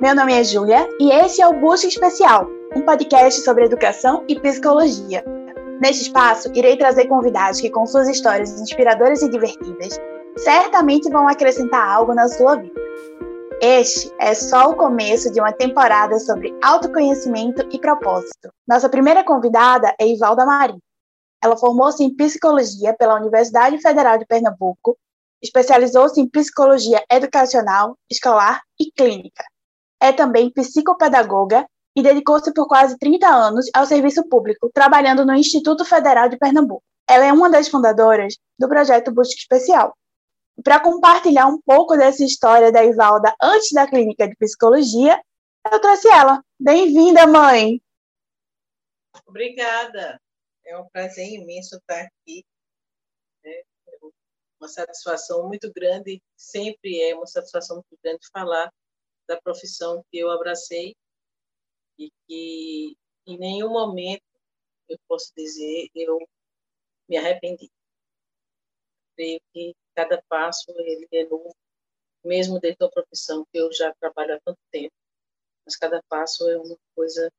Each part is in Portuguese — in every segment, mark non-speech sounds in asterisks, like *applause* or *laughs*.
Meu nome é Júlia e esse é o Busca Especial, um podcast sobre educação e psicologia. Neste espaço, irei trazer convidados que, com suas histórias inspiradoras e divertidas, certamente vão acrescentar algo na sua vida. Este é só o começo de uma temporada sobre autoconhecimento e propósito. Nossa primeira convidada é Ivalda Marinho. Ela formou-se em psicologia pela Universidade Federal de Pernambuco, especializou-se em psicologia educacional, escolar e clínica. É também psicopedagoga e dedicou-se por quase 30 anos ao serviço público, trabalhando no Instituto Federal de Pernambuco. Ela é uma das fundadoras do projeto Busca Especial. Para compartilhar um pouco dessa história da Ivalda antes da clínica de psicologia, eu trouxe ela. Bem-vinda, mãe! Obrigada. É um prazer imenso estar aqui. É uma satisfação muito grande, sempre é uma satisfação muito grande falar da profissão que eu abracei e que em nenhum momento eu posso dizer eu me arrependi. Creio que cada passo ele é novo, mesmo dentro da profissão que eu já trabalho há tanto tempo. Mas cada passo é uma coisa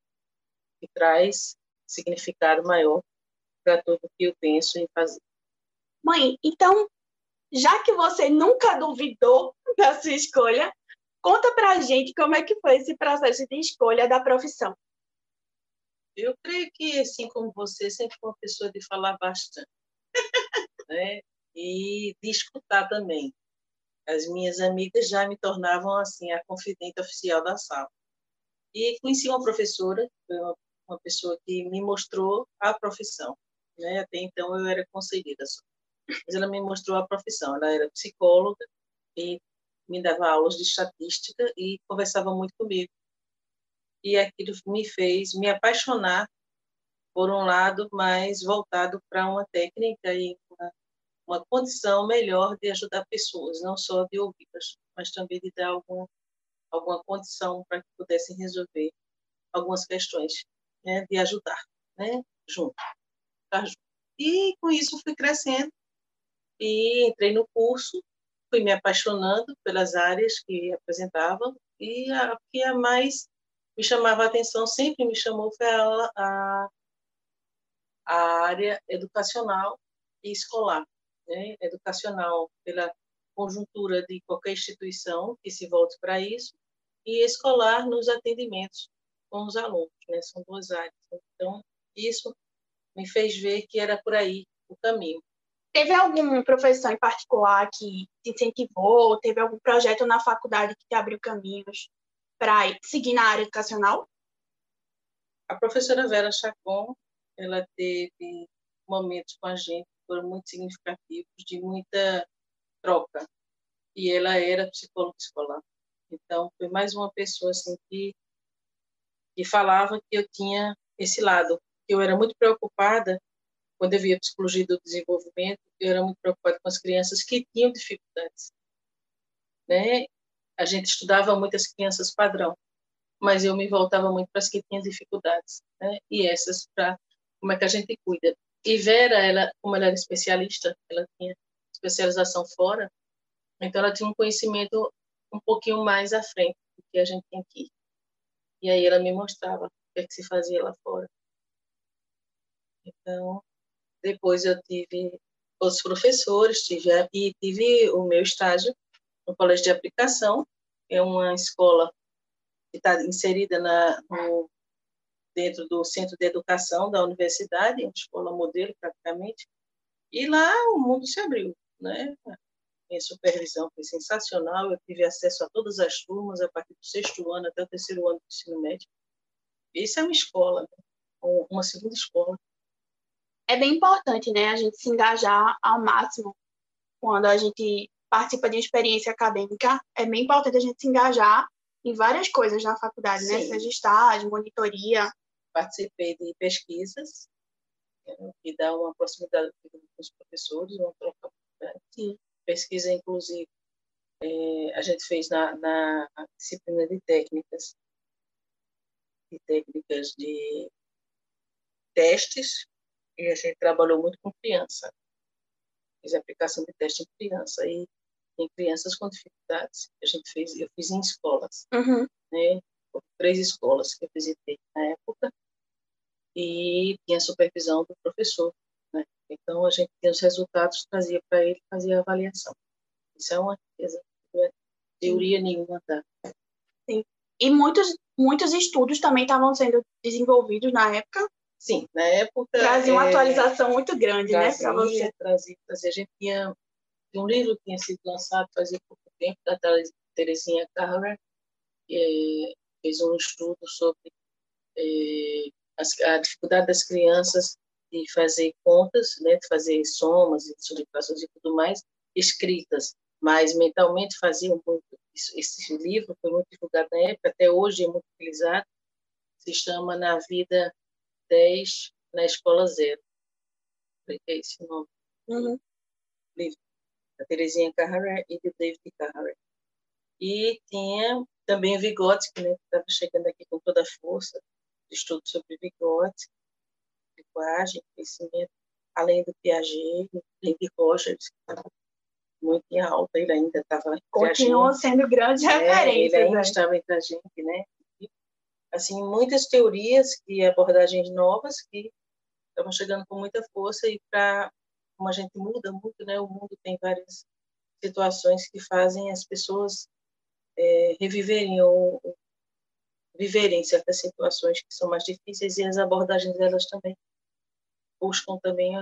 que traz significado maior para tudo que eu penso em fazer. Mãe, então, já que você nunca duvidou *laughs* da sua escolha, Conta pra gente como é que foi esse processo de escolha da profissão. Eu creio que, assim como você, sempre foi uma pessoa de falar bastante. *laughs* né? E de escutar também. As minhas amigas já me tornavam, assim, a confidente oficial da sala. E conheci uma professora, uma, pessoa que me mostrou a profissão. Né? Até então eu era concedida só. Mas ela me mostrou a profissão. Ela era psicóloga e me dava aulas de estatística e conversava muito comigo. E aquilo me fez me apaixonar por um lado mais voltado para uma técnica e uma, uma condição melhor de ajudar pessoas, não só de ouvi-las, mas também de dar algum, alguma condição para que pudessem resolver algumas questões, né, de ajudar, né, junto, junto. E com isso fui crescendo e entrei no curso fui me apaixonando pelas áreas que apresentavam e a que a mais me chamava a atenção, sempre me chamou, foi a, a, a área educacional e escolar. Né? Educacional pela conjuntura de qualquer instituição que se volte para isso e escolar nos atendimentos com os alunos, né? São duas áreas. Então, isso me fez ver que era por aí o caminho. Teve algum professor em particular que te incentivou? Teve algum projeto na faculdade que te abriu caminhos para seguir na área educacional? A professora Vera Chacon, ela teve momentos com a gente que foram muito significativos, de muita troca. E ela era psicóloga escolar. Então, foi mais uma pessoa assim que, que falava que eu tinha esse lado, eu era muito preocupada quando eu via psicologia do desenvolvimento, eu era muito preocupada com as crianças que tinham dificuldades. Né? A gente estudava muitas crianças padrão, mas eu me voltava muito para as que tinham dificuldades, né? E essas para como é que a gente cuida. E Vera, ela, como ela era especialista, ela tinha especialização fora, então ela tinha um conhecimento um pouquinho mais à frente do que a gente tem aqui. E aí ela me mostrava o que, é que se fazia lá fora. Então, depois eu tive outros professores, tive, e tive o meu estágio no Colégio de Aplicação, é uma escola que está inserida na, no, dentro do Centro de Educação da Universidade, uma escola modelo praticamente, e lá o mundo se abriu, né? Minha supervisão foi sensacional, eu tive acesso a todas as turmas, a partir do sexto ano até o terceiro ano do ensino médio. Isso é uma escola, né? uma segunda escola é bem importante, né, a gente se engajar ao máximo quando a gente participa de uma experiência acadêmica. É bem importante a gente se engajar em várias coisas na faculdade, né, Sim. né, seja estágio, monitoria. Participei de pesquisas que dá uma proximidade com os professores, uma troca. Sim. Pesquisa, inclusive, é, a gente fez na, na disciplina de técnicas, de técnicas de testes e a gente trabalhou muito com criança. Fiz aplicação de teste em criança. E em crianças com dificuldades. A gente fez, eu fiz em escolas, uhum. né? Três escolas que eu visitei na época e tinha supervisão do professor, né? Então a gente tinha os resultados, trazia para ele, fazia a avaliação. Isso é uma riqueza, não é teoria nenhuma tá? Sim. E muitos muitos estudos também estavam sendo desenvolvidos na época. Sim, na época. Trazia uma é, atualização muito grande, trazia, né, para você. Trazia, trazia. A gente tinha um livro que tinha sido lançado fazia pouco tempo, da Terezinha Carver, que é, fez um estudo sobre é, a dificuldade das crianças de fazer contas, né, de fazer somas e subtrações e tudo mais, escritas, mas mentalmente faziam muito. Esse livro foi muito divulgado na época, até hoje é muito utilizado, se chama Na Vida 10, na Escola Zero. É esse nome. Uhum. Livro da Terezinha Carrara e do David Carrara. E tinha também o Vygotsky, né, que estava chegando aqui com toda a força, de estudo sobre Vygotsky, linguagem, crescimento, além do Piaget, além de Rogers, que estava muito em alta, ele ainda estava Continua sendo grande é, referência. Ele ainda né? estava entre a gente, né? Assim, muitas teorias e abordagens novas que estavam chegando com muita força e para como a gente muda muito, né? O mundo tem várias situações que fazem as pessoas é, reviverem ou, ou viverem certas situações que são mais difíceis e as abordagens delas também buscam também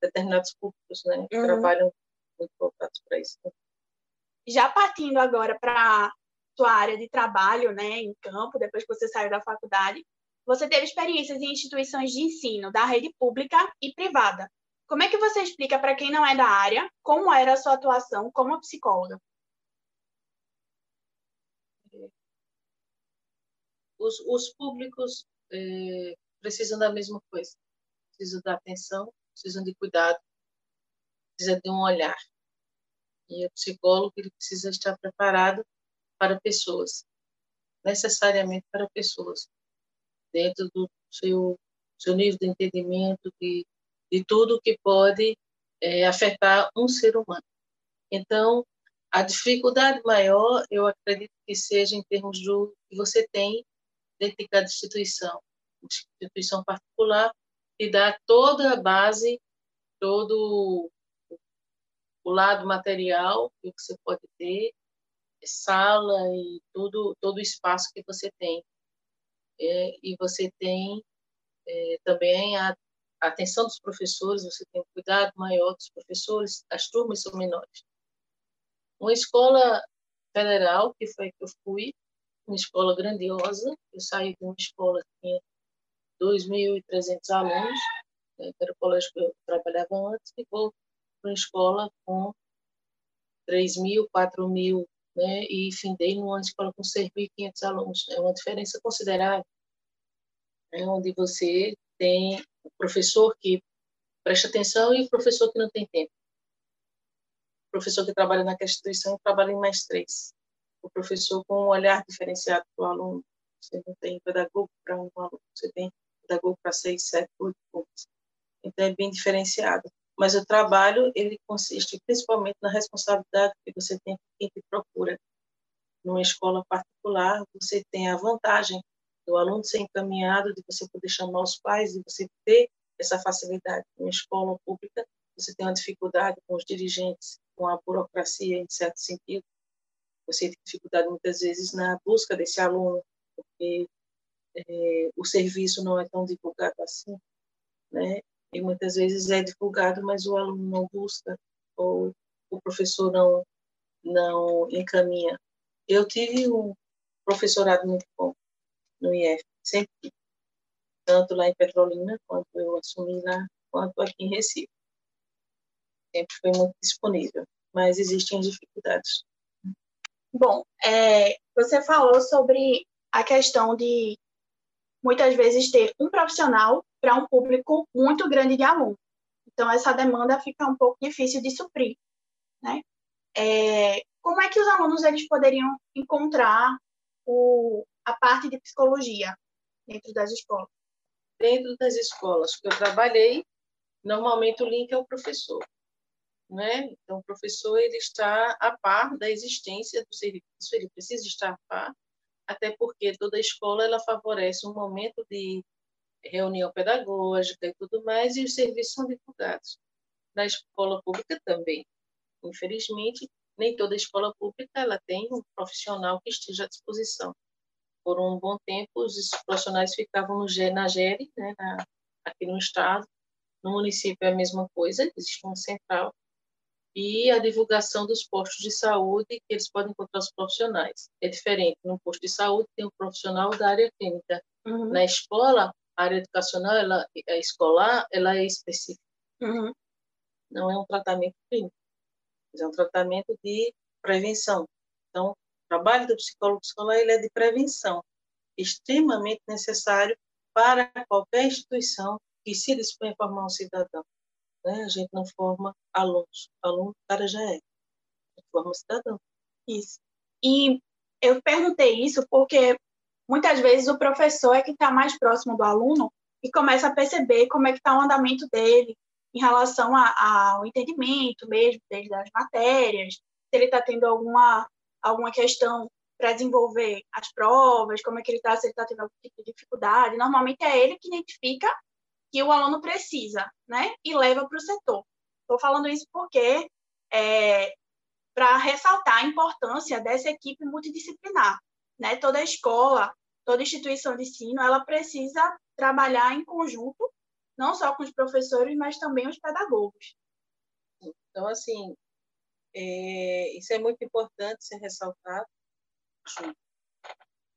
determinados públicos, né? Que uhum. trabalham muito voltados para isso. Né? Já partindo agora para sua área de trabalho, né, em campo, depois que você saiu da faculdade, você teve experiências em instituições de ensino da rede pública e privada. Como é que você explica para quem não é da área como era a sua atuação como psicóloga? Os, os públicos é, precisam da mesma coisa, precisam da atenção, precisam de cuidado, precisam de um olhar. E o psicólogo ele precisa estar preparado para pessoas, necessariamente para pessoas, dentro do seu, seu nível de entendimento, de de tudo que pode é, afetar um ser humano. Então, a dificuldade maior, eu acredito que seja em termos do que você tem dentro de cada instituição. Instituição particular que dá toda a base, todo o lado material que você pode ter, sala e tudo, todo o espaço que você tem. É, e você tem é, também a atenção dos professores, você tem um cuidado maior dos professores, as turmas são menores. Uma escola federal, que foi que eu fui, uma escola grandiosa, eu saí de uma escola que tinha 2.300 alunos, né, que era o colégio que eu trabalhava antes, vou para uma escola com 3.000, 4.000, né, e findei numa escola com 6.500 alunos. É uma diferença considerável, é onde você tem o professor que presta atenção e o professor que não tem tempo. O professor que trabalha naquela instituição trabalha em mais três. O professor com um olhar diferenciado para o aluno. Você não tem pedagogo para um aluno, você tem pedagogo para seis, sete, oito pontos. Então, é bem diferenciado. Mas o trabalho, ele consiste principalmente na responsabilidade que você tem com quem te procura. Numa escola particular, você tem a vantagem do aluno ser encaminhado, de você poder chamar os pais, de você ter essa facilidade. Em escola pública, você tem uma dificuldade com os dirigentes, com a burocracia, em certo sentido. Você tem dificuldade, muitas vezes, na busca desse aluno, porque é, o serviço não é tão divulgado assim, né? E muitas vezes é divulgado, mas o aluno não busca, ou o professor não, não encaminha. Eu tive um professorado muito bom no IF, sempre, tanto lá em Petrolina, quanto eu assumi lá, quanto aqui em Recife. Sempre foi muito disponível, mas existem dificuldades. Bom, é, você falou sobre a questão de muitas vezes ter um profissional para um público muito grande de alunos. Então, essa demanda fica um pouco difícil de suprir, né? É, como é que os alunos eles poderiam encontrar o, a parte de psicologia dentro das escolas? Dentro das escolas que eu trabalhei, normalmente o link é o professor. né? Então, o professor ele está a par da existência do serviço, ele precisa estar a par, até porque toda escola ela favorece um momento de reunião pedagógica e tudo mais, e os serviços são divulgados. Na escola pública também. Infelizmente, nem toda escola pública ela tem um profissional que esteja à disposição. Por um bom tempo, os profissionais ficavam no, na GERE, né, na, aqui no estado. No município é a mesma coisa, existe uma central. E a divulgação dos postos de saúde, que eles podem encontrar os profissionais. É diferente. No posto de saúde tem um profissional da área clínica. Uhum. Na escola, a área educacional, ela, a escolar, ela é específica. Uhum. Não é um tratamento clínico, mas é um tratamento de prevenção. Então, o trabalho do psicólogo escolar ele é de prevenção, extremamente necessário para qualquer instituição que se dispõe a formar um cidadão. Né? A gente não forma alunos. Aluno, o cara já é. A forma cidadão. Isso. E eu perguntei isso porque muitas vezes o professor é que está mais próximo do aluno e começa a perceber como é que está o andamento dele em relação a, ao entendimento mesmo desde as matérias, se ele está tendo alguma, alguma questão para desenvolver as provas, como é que ele está, se ele está tendo algum tipo de dificuldade. Normalmente é ele que identifica que o aluno precisa, né? E leva para o setor. Estou falando isso porque é, para ressaltar a importância dessa equipe multidisciplinar, né? Toda escola, toda instituição de ensino, ela precisa trabalhar em conjunto, não só com os professores, mas também os pedagogos. Então, assim, é, isso é muito importante ser ressaltado,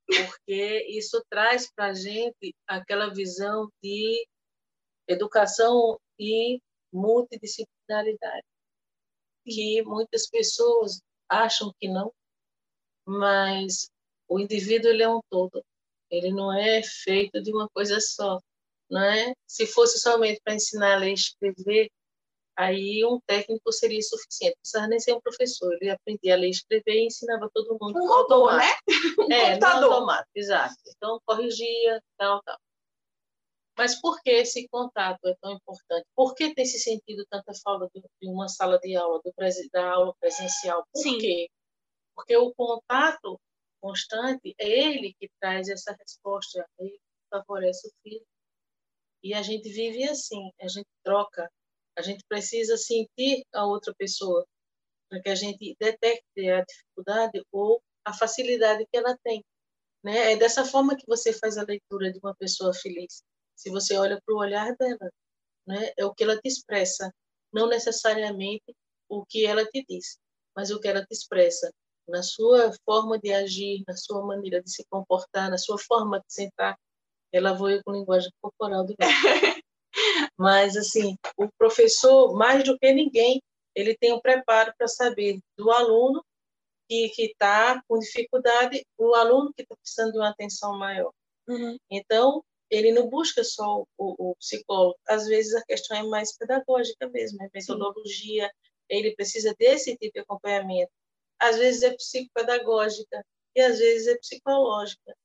porque isso traz para a gente aquela visão de educação e multidisciplinaridade, que muitas pessoas acham que não, mas o indivíduo ele é um todo. Ele não é feito de uma coisa só, não é? Se fosse somente para ensinar a ler e escrever, aí um técnico seria suficiente. Não precisava nem ser um professor, ele aprendia a ler e escrever e ensinava todo mundo. Um robô, né? *laughs* Um é, computador. automático, exato. Então, corrigia, tal, tal. Mas por que esse contato é tão importante? Por que tem se sentido tanta falta de uma sala de aula, da aula presencial? Por Sim. quê? Porque o contato constante, é ele que traz essa resposta, é ele que favorece o filho. E a gente vive assim, a gente troca, a gente precisa sentir a outra pessoa para que a gente detecte a dificuldade ou a facilidade que ela tem. Né? É dessa forma que você faz a leitura de uma pessoa feliz. Se você olha para o olhar dela, né? é o que ela te expressa, não necessariamente o que ela te diz, mas o que ela te expressa na sua forma de agir, na sua maneira de se comportar, na sua forma de sentar. Ela voa com linguagem corporal do *laughs* Mas, assim, o professor, mais do que ninguém, ele tem o um preparo para saber do aluno que está com dificuldade, o aluno que está precisando de uma atenção maior. Uhum. Então, ele não busca só o, o, psicólogo. Às vezes, a questão é mais pedagógica mesmo, é metodologia. Sim. Ele precisa desse tipo de acompanhamento às vezes é psicopedagógica e às vezes é psicológica.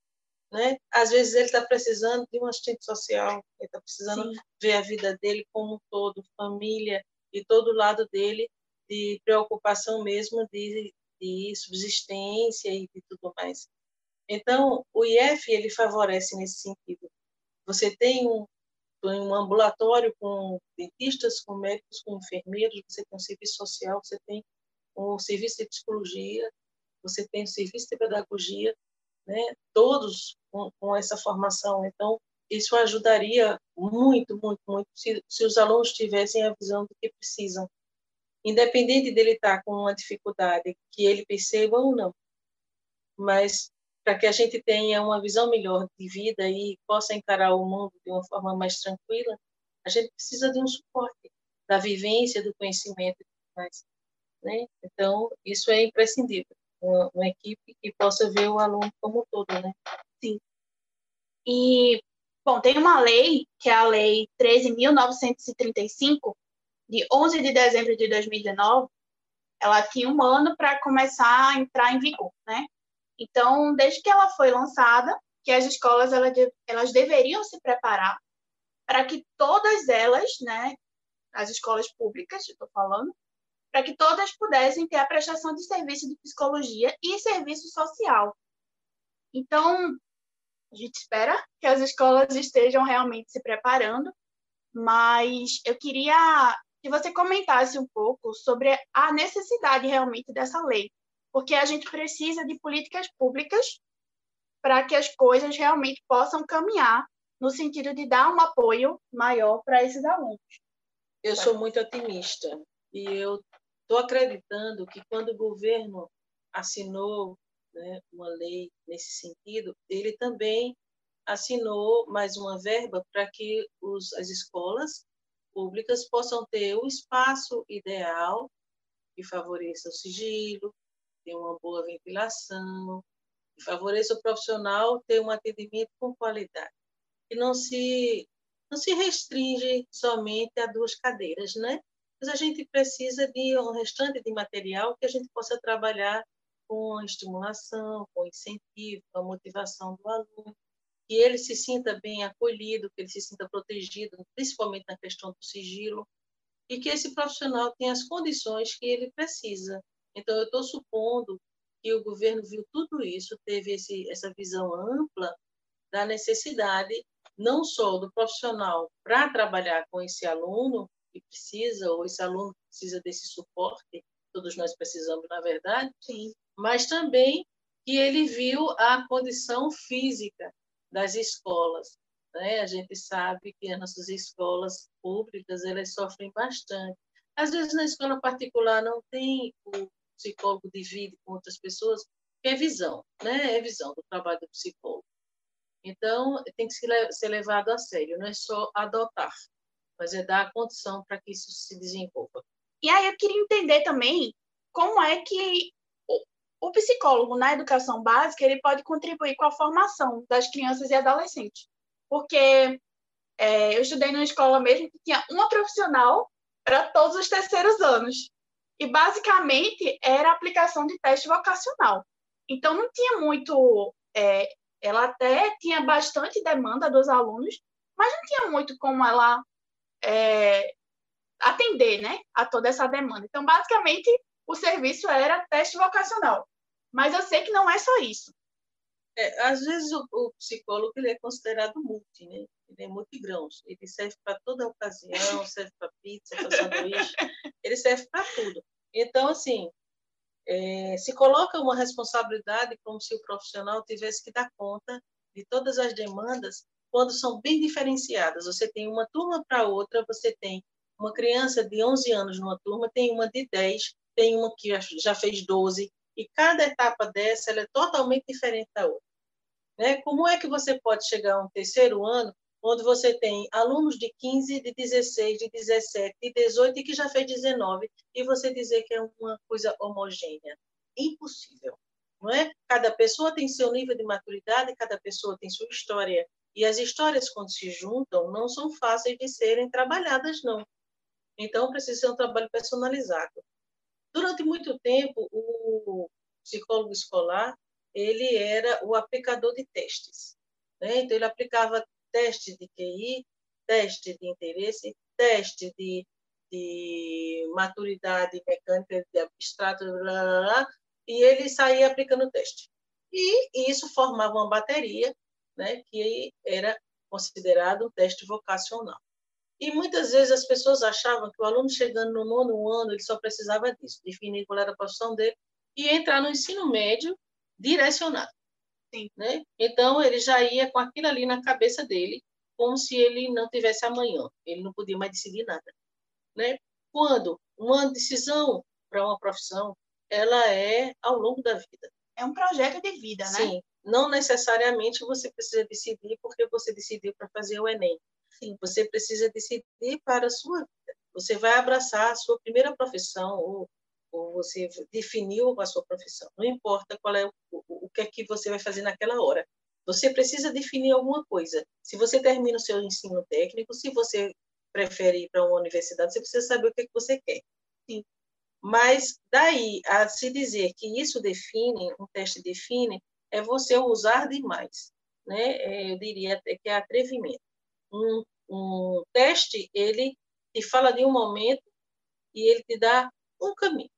Né? Às vezes ele está precisando de um assistente social, ele está precisando Sim. ver a vida dele como um todo, família e todo o lado dele de preocupação mesmo de, de subsistência e de tudo mais. Então, o IF ele favorece nesse sentido. Você tem um, um ambulatório com dentistas, com médicos, com enfermeiros, você tem um serviço social, você tem o serviço de psicologia, você tem o serviço de pedagogia, né? todos com, com essa formação. Então, isso ajudaria muito, muito, muito se, se os alunos tivessem a visão do que precisam. Independente dele estar com uma dificuldade, que ele perceba ou não. Mas para que a gente tenha uma visão melhor de vida e possa encarar o mundo de uma forma mais tranquila, a gente precisa de um suporte da vivência, do conhecimento e tudo mais. Né? Então, isso é imprescindível, uma, uma, equipe que possa ver o aluno como um todo. Né? Sim. E, bom, tem uma lei, que é a Lei 13.935, de 11 de dezembro de 2019, ela tinha um ano para começar a entrar em vigor, né? Então, desde que ela foi lançada, que as escolas elas, elas deveriam se preparar para que todas elas, né, as escolas públicas, estou falando, para que todas pudessem ter a prestação de serviço de psicologia e serviço social. Então, a gente espera que as escolas estejam realmente se preparando, mas eu queria que você comentasse um pouco sobre a necessidade realmente dessa lei, porque a gente precisa de políticas públicas para que as coisas realmente possam caminhar no sentido de dar um apoio maior para esses alunos. Eu sou muito otimista e eu estou acreditando que quando o governo assinou né, uma lei nesse sentido, ele também assinou mais uma verba para que os, as escolas públicas possam ter o espaço ideal que favoreça o sigilo, ter uma boa ventilação, que favoreça o profissional ter um atendimento com qualidade. E não se, não se restringe somente a duas cadeiras, né? Mas a gente precisa de um restante de material que a gente possa trabalhar com estimulação, com incentivo, com a motivação do aluno, que ele se sinta bem acolhido, que ele se sinta protegido, principalmente na questão do sigilo, e que esse profissional tenha as condições que ele precisa. Então, eu estou supondo que o governo viu tudo isso, teve esse, essa visão ampla da necessidade não só do profissional para trabalhar com esse aluno que precisa, ou esse aluno precisa desse suporte, todos nós precisamos, na verdade, Sim. mas também que ele viu a condição física das escolas. Né? A gente sabe que as nossas escolas públicas elas sofrem bastante. Às vezes, na escola particular, não tem o psicólogo divide com outras pessoas, é visão, né? é visão do trabalho do psicólogo. Então, tem que ser levado a sério, não é só adotar, mas é dar a condição para que isso se desenvolva. E aí eu queria entender também como é que o psicólogo na educação básica ele pode contribuir com a formação das crianças e adolescentes, porque é, eu estudei numa escola mesmo que tinha uma profissional para todos os terceiros anos e basicamente era aplicação de teste vocacional. Então não tinha muito, é, ela até tinha bastante demanda dos alunos, mas não tinha muito como ela é, atender, né, a toda essa demanda. Então basicamente o serviço era teste vocacional. Mas eu sei que não é só isso. É, às vezes o, o, psicólogo ele é considerado multi, né? Ele é multigrãos. Ele serve para toda ocasião, serve para pizza, para sanduíche, *laughs* ele serve para tudo. Então, assim, é, se coloca uma responsabilidade como se o profissional tivesse que dar conta de todas as demandas quando são bem diferenciadas. Você tem uma turma para outra, você tem uma criança de 11 anos numa turma, tem uma de 10, tem uma que já fez 12, e cada etapa dessa é totalmente diferente da outra. Né? Como é que você pode chegar a um terceiro ano onde você tem alunos de 15, de 16, de 17, de 18 e que já fez 19 e você dizer que é uma coisa homogênea? Impossível. Não é? Cada pessoa tem seu nível de maturidade, cada pessoa tem sua história. E as histórias, quando se juntam, não são fáceis de serem trabalhadas, não. Então, precisa ser um trabalho personalizado. Durante muito tempo, o psicólogo escolar ele era o aplicador de testes. Né? Então, ele aplicava teste de QI, teste de interesse, teste de, de maturidade mecânica, de abstrato, blá, blá, blá, e ele saía aplicando o teste. E isso formava uma bateria, né, que era considerado um teste vocacional. E muitas vezes as pessoas achavam que o aluno chegando no nono ano, ele só precisava disso, definir qual era a profissão dele e entrar no ensino médio direcionado. Sim. Né? Então, ele já ia com aquilo ali na cabeça dele, como se ele não tivesse amanhã, ele não podia mais decidir nada. Né? Quando uma decisão para uma profissão, ela é ao longo da vida. É um projeto de vida, né? Sim, não necessariamente você precisa decidir porque você decidiu para fazer o Enem. Sim, você precisa decidir para a sua vida. Você vai abraçar a sua primeira profissão ou, ou você definiu a sua profissão. Não importa qual é o, o, que é que você vai fazer naquela hora. Você precisa definir alguma coisa. Se você termina o seu ensino técnico, se você prefere ir para uma universidade, você precisa saber o que, é que você quer. Sim. Mas daí a se dizer que isso define, um teste define, é você usar demais. Né? É, eu diria até que é atrevimento. Um, um teste, ele te fala de um momento e ele te dá um caminho.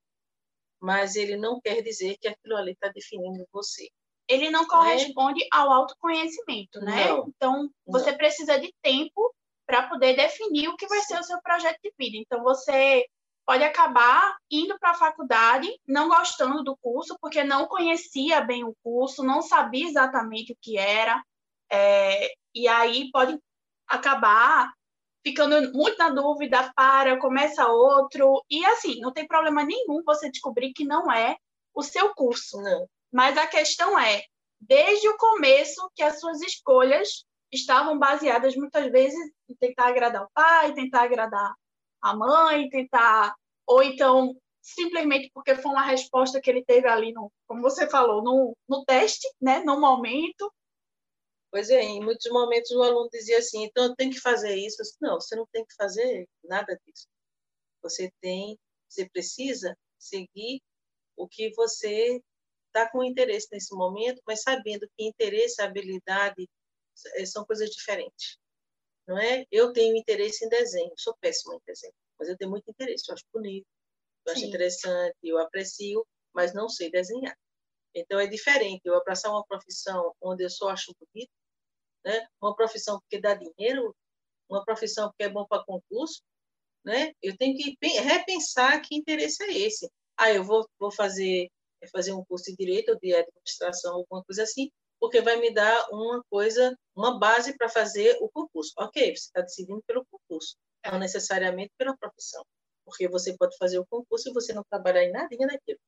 Mas ele não quer dizer que aquilo ali está definindo você. Ele não corresponde é? ao autoconhecimento, né? Não, então, você não. precisa de tempo para poder definir o que vai ser o seu projeto de vida. Então, você pode acabar indo para a faculdade, não gostando do curso, porque não conhecia bem o curso, não sabia exatamente o que era, é, e aí pode acabar ficando muito na dúvida, para, começa outro, e assim, não tem problema nenhum você descobrir que não é o seu curso. Não. Mas a questão é, desde o começo, que as suas escolhas estavam baseadas muitas vezes em tentar agradar o pai, tentar agradar a mãe, tentar ou então simplesmente porque foi uma resposta que ele teve ali no, como você falou, no, no teste, né, no momento, Pois é, em muitos momentos o aluno dizia assim, então eu tenho que fazer isso. Disse, não, você não tem que fazer nada disso. Você tem, você precisa seguir o que você está com interesse nesse momento, mas sabendo que interesse e habilidade eh, são coisas diferentes. Não é? Eu tenho interesse em desenho, sou péssima em desenho, mas eu tenho muito interesse, eu acho bonito, eu Sim. acho interessante, eu aprecio, mas não sei desenhar. Então é diferente eu abraçar uma profissão onde eu só acho bonito né? uma profissão que dá dinheiro, uma profissão que é bom para concurso, né? eu tenho que repensar que interesse é esse. Ah, eu vou, vou fazer, fazer um curso de Direito ou de Administração, alguma coisa assim, porque vai me dar uma coisa, uma base para fazer o concurso. Ok, você está decidindo pelo concurso, não necessariamente pela profissão, porque você pode fazer o concurso e você não trabalhar em nadinha daquilo.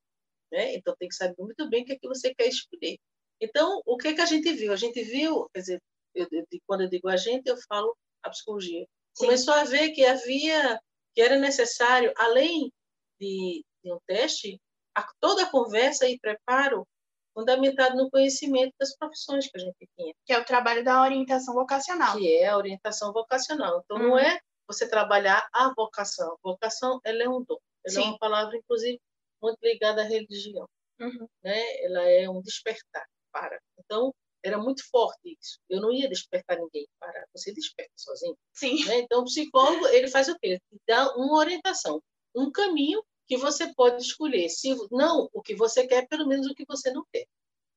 Né? Então, tem que saber muito bem o que é que você quer escolher. Então, o que, é que a gente viu? A gente viu, quer dizer, eu, eu, quando eu digo a gente, eu falo a psicologia. Sim. Começou a ver que havia, que era necessário, além de, de um teste, a, toda a conversa e preparo fundamentado no conhecimento das profissões que a gente tinha. Que é o trabalho da orientação vocacional. Que é a orientação vocacional. Então, uhum. não é você trabalhar a vocação. Vocação, ela é um dom. Ela Sim. é uma palavra, inclusive, muito ligada à religião. Uhum. Né? Ela é um despertar para. Então, era muito forte isso. Eu não ia despertar ninguém para você desperta sozinho. Sim. Né? Então o psicólogo ele faz o quê? Ele dá uma orientação, um caminho que você pode escolher. Se não o que você quer, pelo menos o que você não quer.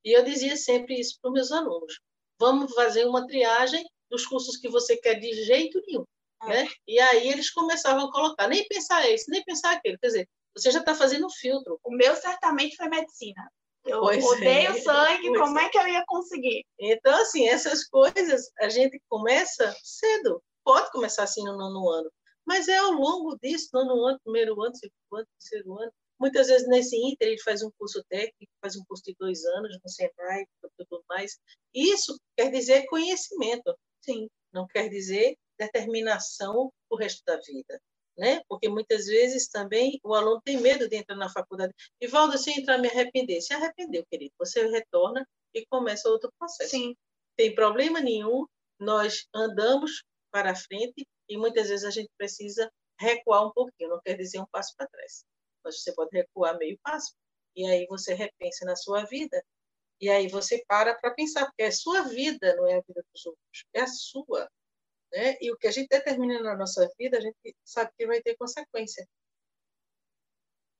E eu dizia sempre isso para os meus alunos. Vamos fazer uma triagem dos cursos que você quer de jeito nenhum. É. Né? E aí eles começavam a colocar, nem pensar esse, nem pensar aquele. Quer dizer, você já está fazendo um filtro. O meu certamente foi medicina. Eu pois odeio é. sangue, pois como é. é que eu ia conseguir? Então, assim, essas coisas a gente começa cedo. Pode começar assim no nono ano, mas é ao longo disso, nono ano, primeiro ano, segundo ano, terceiro ano. Muitas vezes nesse inter ele faz um curso técnico, faz um curso de dois anos no Senai, tudo mais. Isso quer dizer conhecimento, sim. Não quer dizer determinação o resto da vida né? Porque muitas vezes também o aluno tem medo de entrar na faculdade. E Valdo, se entrar, me arrepender. Se arrependeu, querido, você retorna e começa outro processo. Sim. Tem problema nenhum, nós andamos para frente e muitas vezes a gente precisa recuar um pouquinho, não quer dizer um passo para trás. Mas você pode recuar meio passo e aí você repensa na sua vida e aí você para para pensar, porque é sua vida, não é a vida dos outros, é a sua. Né? E o que a gente determina na nossa vida, a gente sabe que vai ter consequência.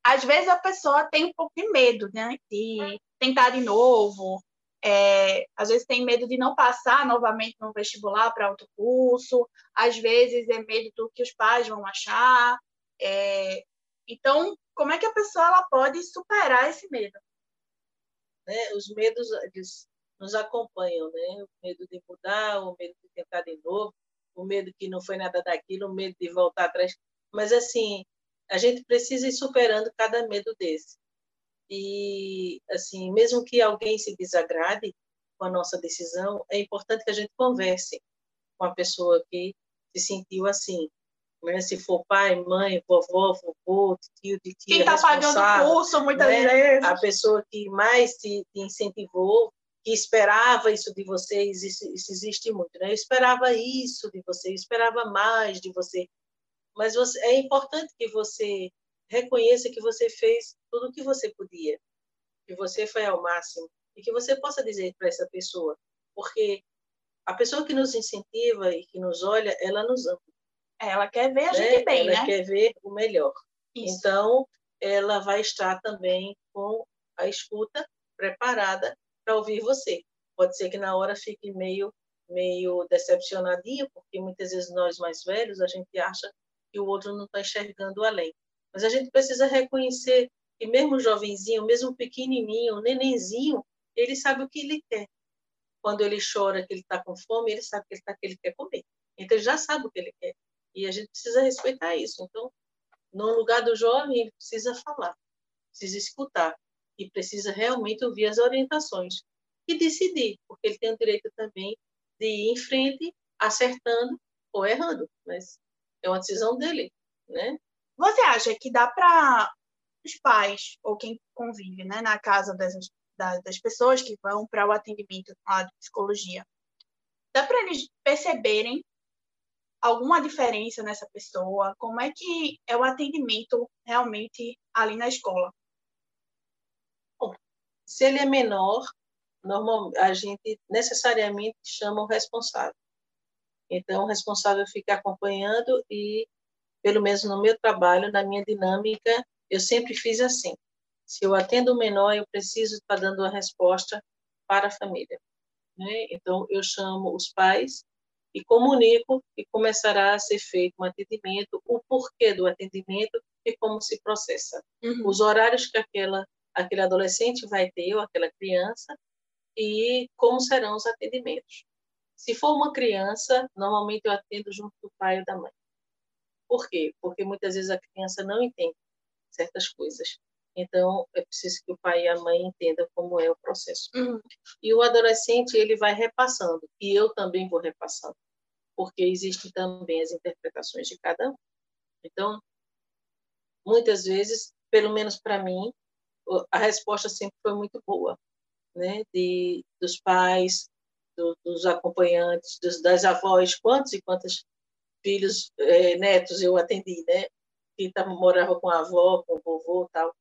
Às vezes a pessoa tem um pouco de medo né? de tentar de novo, é, às vezes tem medo de não passar novamente no vestibular para outro curso, às vezes é medo do que os pais vão achar. É, então, como é que a pessoa ela pode superar esse medo? Né? Os medos eles nos acompanham, né? O medo de mudar, o medo de tentar de novo, o medo que não foi nada daquilo, o medo de voltar atrás. Mas, assim, a gente precisa ir superando cada medo desse. E, assim, mesmo que alguém se desagrade com a nossa decisão, é importante que a gente converse com a pessoa que se sentiu assim. Né? Se for pai, mãe, vovó, vovô, tio, de tia, Quem está pagando o curso, muitas né? vezes. A pessoa que mais te, te incentivou, que esperava isso de vocês, isso, isso existe muito, né? Eu esperava isso de você, eu esperava mais de você. Mas você, é importante que você reconheça que você fez tudo o que você podia, que você foi ao máximo e que você possa dizer para essa pessoa, porque a pessoa que nos incentiva e que nos olha, ela nos ama. Ela quer ver a né? gente bem, ela né? quer ver o melhor. Isso. Então, ela vai estar também com a escuta preparada para ouvir você. Pode ser que na hora fique meio meio decepcionadinho, porque muitas vezes nós mais velhos a gente acha que o outro não está enxergando além. Mas a gente precisa reconhecer que mesmo jovenzinho, mesmo pequenininho, nenenzinho, ele sabe o que ele quer. Quando ele chora que ele está com fome, ele sabe que ele, tá, que ele quer comer. Então, ele já sabe o que ele quer. E a gente precisa respeitar isso. Então, no lugar do jovem, ele precisa falar, precisa escutar e precisa realmente ouvir as orientações e decidir, porque ele tem o direito também de ir em frente, acertando ou errando. Mas é uma decisão dele, né? Você acha que dá para os pais ou quem convive né, na casa das, das pessoas que vão para o atendimento lá de psicologia, dá para eles perceberem alguma diferença nessa pessoa? Como é que é o atendimento realmente ali na escola? Se ele é menor, normal, a gente necessariamente chama o responsável. Então, o responsável fica acompanhando e, pelo menos no meu trabalho, na minha dinâmica, eu sempre fiz assim. Se eu atendo o menor, eu preciso estar dando a resposta para a família. Né? Então, eu chamo os pais e comunico que começará a ser feito um atendimento, o porquê do atendimento e como se processa. Uhum. Os horários que aquela, aquele adolescente vai ter, ou aquela criança, e como serão os atendimentos. Se for uma criança, normalmente eu atendo junto do pai ou da mãe. Por quê? Porque muitas vezes a criança não entende certas coisas. Então, é preciso que o pai e a mãe entendam como é o processo. Uhum. E o adolescente, ele vai repassando, e eu também vou repassando, porque existem também as interpretações de cada um. Então, muitas vezes, pelo menos para mim, a resposta sempre foi muito boa, né? De dos pais, do, dos acompanhantes, dos, das avós, quantos e quantos filhos, é, netos eu atendi, né? Que tava, morava com a avó, com o vovô, tal.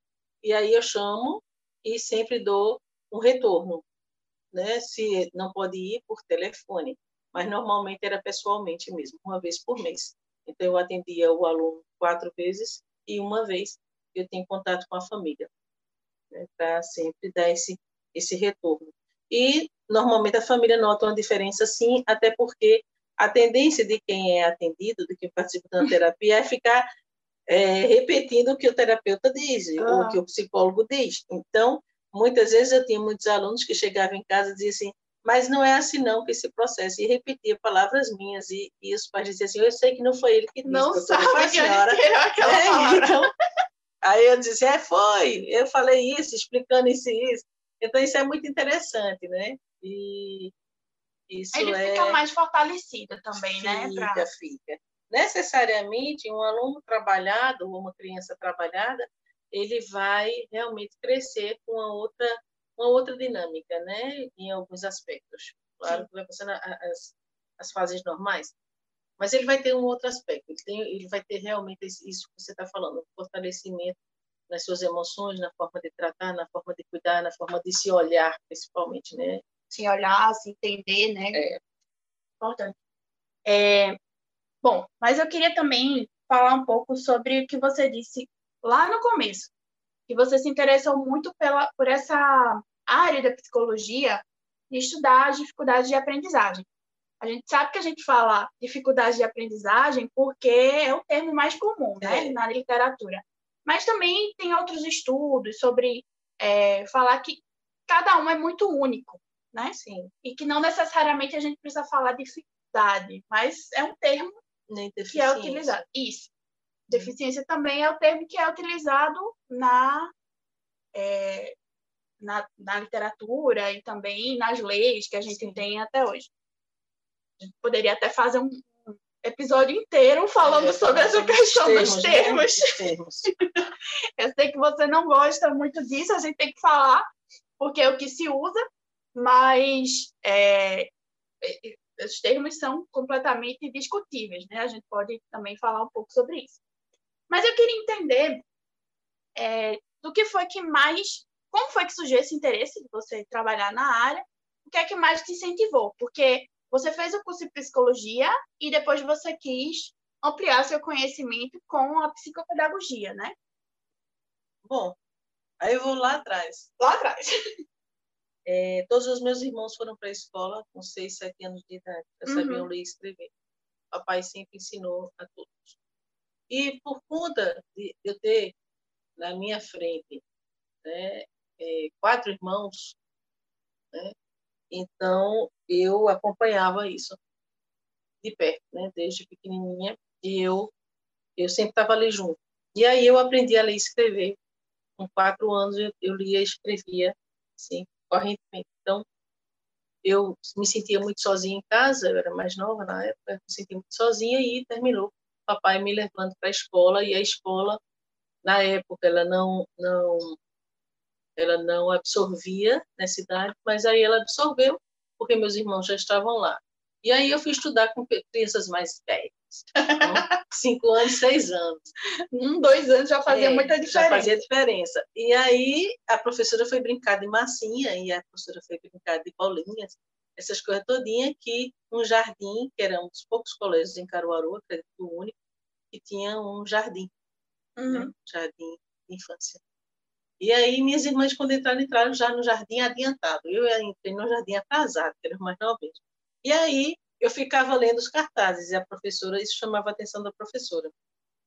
E aí eu chamo e sempre dou um retorno, né? Se não pode ir por telefone, mas normalmente era pessoalmente mesmo, uma vez por mês. Então eu atendia o aluno quatro vezes e uma vez eu tenho contato com a família, né? para sempre dar esse esse retorno. E normalmente a família nota uma diferença sim, até porque a tendência de quem é atendido, de quem participa da terapia, é ficar é, repetindo o que o terapeuta diz, ah. ou o que o psicólogo diz. Então, muitas vezes eu tinha muitos alunos que chegavam em casa e diziam assim, mas não é assim não que esse processo, e repetia palavras minhas, e, e os pais diziam assim, eu sei que não foi ele que disse, não sabe foi a senhora. aquela é, então, aí eu dizia, é, foi, eu falei isso, explicando isso e isso. Então, isso é muito interessante, né? E isso Ele é... fica mais fortalecido também, fica, né? Fica, pra... fica necessariamente um aluno trabalhado ou uma criança trabalhada ele vai realmente crescer com uma outra uma outra dinâmica né em alguns aspectos claro Sim. que vai passando as, as fases normais mas ele vai ter um outro aspecto ele, tem, ele vai ter realmente isso que você está falando um fortalecimento nas suas emoções na forma de tratar na forma de cuidar na forma de se olhar principalmente né? Se olhar se entender né? É. Importante. É, Bom, mas eu queria também falar um pouco sobre o que você disse lá no começo, que você se interessou muito pela, por essa área da psicologia de estudar as dificuldades de aprendizagem. A gente sabe que a gente fala dificuldade de aprendizagem porque é o termo mais comum né, é. na literatura. Mas também tem outros estudos sobre é, falar que cada um é muito único, né? Sim. E que não necessariamente a gente precisa falar dificuldade, mas é um termo que é utilizado. Isso. Deficiência também é o termo que é utilizado na, é, na, na, literatura e também nas leis que a gente Sim. tem até hoje. Poderia até fazer um episódio inteiro falando é, sobre essa questão termos, dos termos. Né? termos. *laughs* Eu sei que você não gosta muito disso, a gente tem que falar, porque é o que se usa, mas é, os termos são completamente discutíveis, né? A gente pode também falar um pouco sobre isso. Mas eu queria entender é, do que foi que mais, como foi que surgiu esse interesse de você trabalhar na área, o que é que mais te incentivou? Porque você fez o curso de psicologia e depois você quis ampliar seu conhecimento com a psicopedagogia, né? Bom, aí eu vou lá atrás. Lá atrás. *laughs* É, todos os meus irmãos foram para a escola com 6, 7 anos de idade. Já uhum. sabiam ler e escrever. Papai sempre ensinou a todos. E por conta de eu ter na minha frente né, é, quatro irmãos, né, então eu acompanhava isso de perto, né, desde pequenininha, e eu, eu sempre estava ali junto. E aí eu aprendi a ler e escrever. Com quatro anos eu, eu lia e escrevia, assim, correntemente. Então, eu me sentia muito sozinha em casa, eu era mais nova na época, me sentia muito sozinha e terminou papai me levando para a escola e a escola na época ela não não ela não absorvia nessa idade, mas aí ela absorveu porque meus irmãos já estavam lá. E aí eu fui estudar com crianças mais velhas, *laughs* cinco anos, seis anos. Um, dois anos já fazia é, muita diferença. Já fazia diferença. E aí a professora foi brincar de massinha e a professora foi brincar de bolinhas essas coisas todinhas, que um jardim, que era um dos poucos colégios em Caruaru, acredito o único, que tinha um jardim, né? uhum. né? jardim de infância. E aí minhas irmãs, quando entraram, entraram já no jardim adiantado. Eu entrei no jardim atrasado, que era mais novinha. E aí eu ficava lendo os cartazes, e a professora, isso chamava a atenção da professora.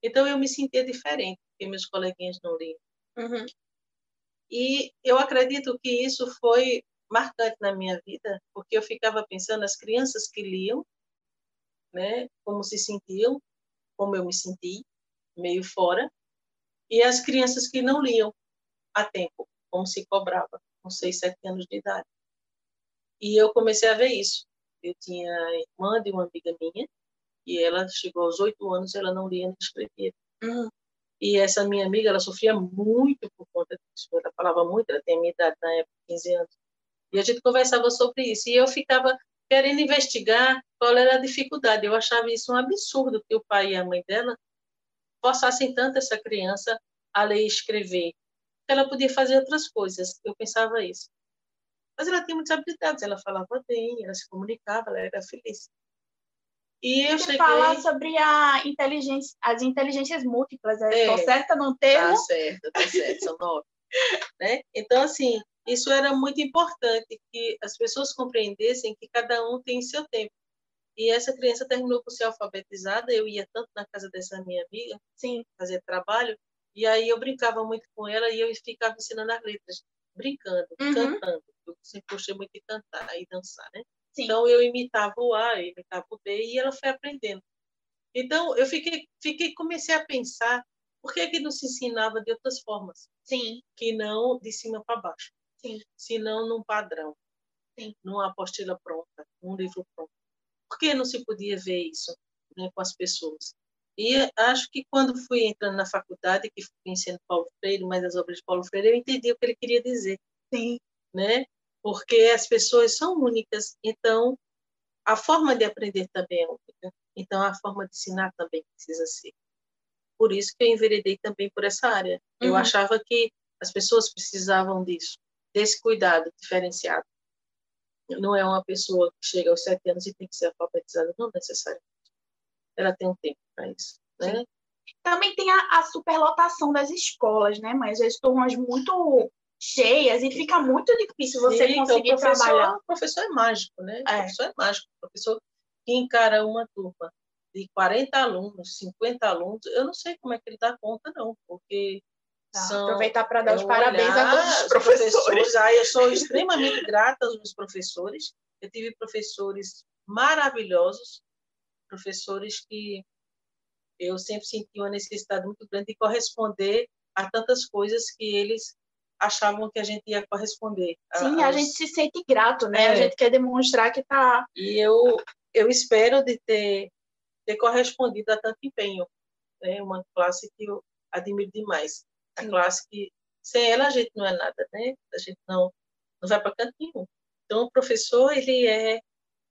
Então eu me sentia diferente, porque meus coleguinhas não liam. Uhum. E eu acredito que isso foi marcante na minha vida, porque eu ficava pensando nas crianças que liam, né, como se sentiam, como eu me senti, meio fora, e as crianças que não liam a tempo, como se cobrava, com seis, sete anos de idade. E eu comecei a ver isso. Eu tinha a irmã de uma amiga minha, e ela chegou aos oito anos, ela não lia nem escrevia. Uhum. E essa minha amiga, ela sofria muito por conta disso. Ela falava muito, ela tem a minha idade na época, 15 anos. E a gente conversava sobre isso. E eu ficava querendo investigar qual era a dificuldade. Eu achava isso um absurdo que o pai e a mãe dela forçassem tanto essa criança a ler e escrever. Ela podia fazer outras coisas. Eu pensava isso. Mas ela tinha muitas habilidades. Ela falava bem, ela se comunicava, ela era feliz. E eu Você cheguei... fala sobre a inteligência, as inteligências múltiplas. É, é certa não ter? Tá certo, tá certo, são nove. né? Então, assim, isso era muito importante, que as pessoas compreendessem que cada um tem seu tempo. E essa criança terminou por ser alfabetizada, eu ia tanto na casa dessa minha amiga, sim, fazer trabalho, e aí eu brincava muito com ela e eu ficava ensinando as letras, brincando, uhum. cantando. Eu sempre gostei muito de cantar e dançar, né? Sim. Então eu imitava o A, eu imitava o B e ela foi aprendendo. Então eu fiquei, fiquei comecei a pensar por que que não se ensinava de outras formas? Sim. Que não de cima para baixo. Sim. se não num padrão, Sim. numa apostila pronta, num livro pronto. Por que não se podia ver isso né, com as pessoas? E acho que quando fui entrando na faculdade, que fui conhecendo Paulo Freire, mais as obras de Paulo Freire, eu entendi o que ele queria dizer. Sim. Né? Porque as pessoas são únicas, então a forma de aprender também é única. Então a forma de ensinar também precisa ser. Por isso que eu enveredei também por essa área. Uhum. Eu achava que as pessoas precisavam disso desse cuidado diferenciado. Não é uma pessoa que chega aos sete anos e tem que ser alfabetizada, não necessariamente. Ela tem um tempo para isso. Né? Também tem a, a, superlotação das escolas, né? Mas as turmas muito cheias e fica muito difícil você Sim, conseguir então, professor, trabalhar. O professor é mágico, né? É. O professor é mágico. O professor que encara uma turma de 40 alunos, 50 alunos, eu não sei como é que ele dá conta, não, porque Tá, são, aproveitar para dar os parabéns a todos os professores. professores. Ah, eu sou *laughs* extremamente grata aos meus professores. Eu tive professores maravilhosos, professores que eu sempre senti uma necessidade muito grande de corresponder a tantas coisas que eles achavam que a gente ia corresponder. Sim, a, a gente se sente grato, né? É. A gente quer demonstrar que está. E eu, eu espero de ter, ter correspondido a tanto empenho. É uma classe que eu admiro demais a classe que sem ela a gente não é nada, né? A gente não, não vai para canto nenhum. Então, o professor, ele é,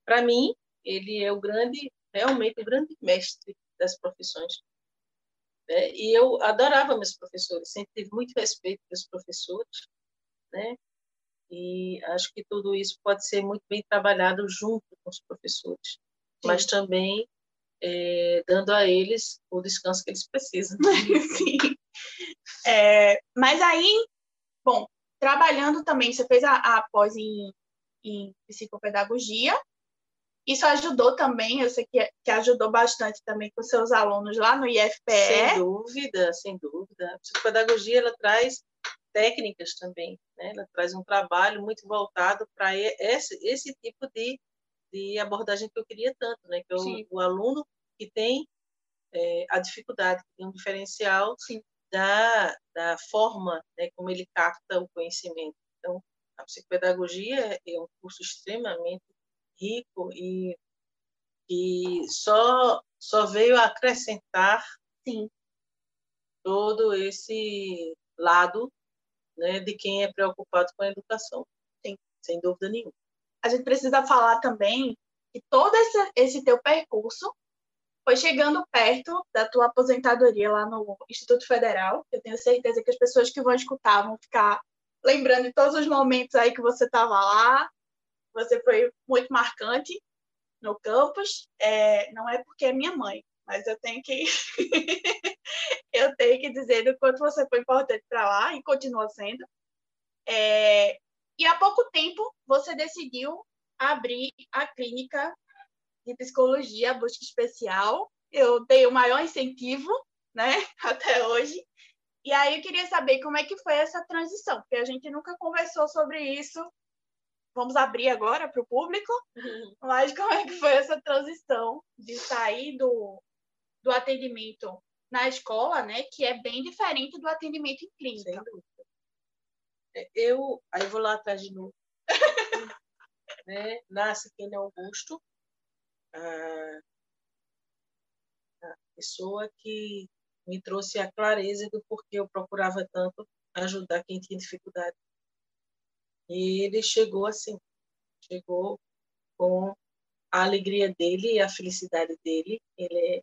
para mim, ele é o grande, realmente o grande mestre das profissões. Né? E eu adorava meus professores, sempre tive muito respeito pelos professores, né? E acho que tudo isso pode ser muito bem trabalhado junto com os professores, Sim. mas também é, dando a eles o descanso que eles precisam. *laughs* Sim. É, mas aí, bom, trabalhando também, você fez a, a pós em, em psicopedagogia, isso ajudou também, eu sei que, que ajudou bastante também com seus alunos lá no IFPE. Sem dúvida, sem dúvida. A psicopedagogia, ela traz técnicas também, né? ela traz um trabalho muito voltado para esse, esse tipo de, de abordagem que eu queria tanto, né? que é o, aluno que tem é, a dificuldade, tem um diferencial Sim. Da, da forma né, como ele capta o conhecimento. Então, a psicopedagogia é um curso extremamente rico e que só, só veio acrescentar Sim. todo esse lado né, de quem é preocupado com a educação, Sim. sem dúvida nenhuma. A gente precisa falar também que todo esse, esse teu percurso foi chegando perto da tua aposentadoria lá no Instituto Federal. Eu tenho certeza que as pessoas que vão escutar vão ficar lembrando de todos os momentos aí que você estava lá. Você foi muito marcante no campus. É, não é porque é minha mãe, mas eu tenho que *laughs* eu tenho que dizer do quanto você foi importante para lá e continua sendo. É, e há pouco tempo você decidiu abrir a clínica de psicologia, busca especial. Eu dei o maior incentivo, né, *laughs* até hoje. E aí eu queria saber como é que foi essa transição, porque a gente nunca conversou sobre isso. Vamos abrir agora para o público, uhum. mas como é que foi essa transição de sair do, do atendimento na escola, né, que é bem diferente do atendimento em clínica. É, eu, aí vou lá atrás de novo. *laughs* né? Nasce aqui em Augusto, a, a pessoa que me trouxe a clareza do porquê eu procurava tanto ajudar quem tinha dificuldade. E ele chegou assim, chegou com a alegria dele e a felicidade dele. Ele é,